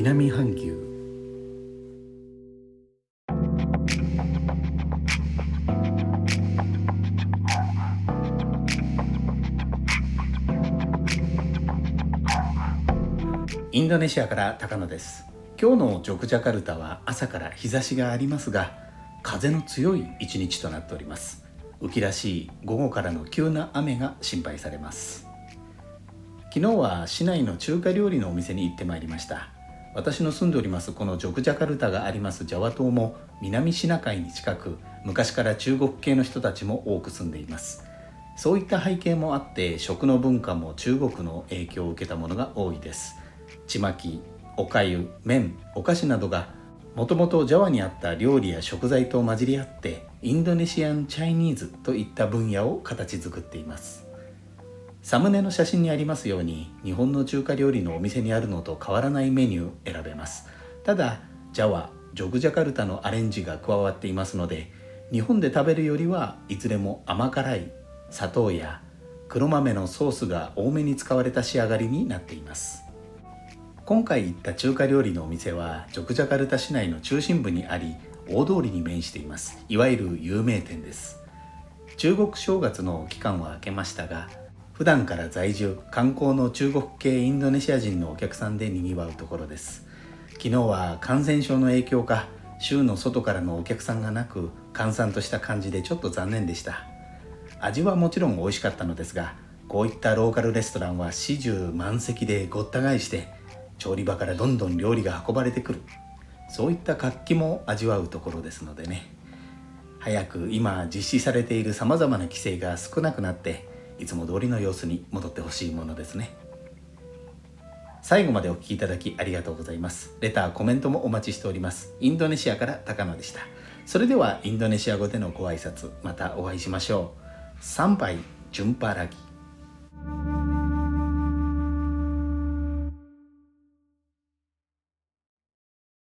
南半球。インドネシアから高野です。今日のジョクジャカルタは朝から日差しがありますが風の強い一日となっております。雨季らしい午後からの急な雨が心配されます。昨日は市内の中華料理のお店に行ってまいりました。私の住んでおりますこのジョクジャカルタがありますジャワ島も南シナ海に近く昔から中国系の人たちも多く住んでいます。そういった背景もあって食の文化も中国の影響を受けたものが多いです。ちまきおかゆ麺お菓子などがもともとジャワにあった料理や食材と混じり合ってインドネシアン・チャイニーズといった分野を形作っています。サムネの写真にありますように日本の中華料理のお店にあるのと変わらないメニュー選べます。ただジャワジョグジャカルタのアレンジが加わっていますので日本で食べるよりはいずれも甘辛い砂糖や黒豆のソースが多めに使われた仕上がりになっています。今回行った中華料理のお店はジョクジャカルタ市内の中心部にあり大通りに面しています。いわゆる有名店です。中国正月の期間は明けましたが普段から在住観光の中国系インドネシア人のお客さんでにぎわうところです。昨日は感染症の影響か州の外からのお客さんがなく閑散とした感じでちょっと残念でした。味はもちろん美味しかったのですがこういったローカルレストランは始終満席でごった返して調理場からどんどん料理が運ばれてくる。そういった活気も味わうところですのでね。早く今実施されているさまざまな規制が少なくなっていつも通りの様子に戻ってほしいものですね。最後までお聴きいただきありがとうございます。レターコメントもお待ちしております。インドネシアから高野でした。それではインドネシア語でのご挨拶またお会いしましょう。参拝ジュンパラギ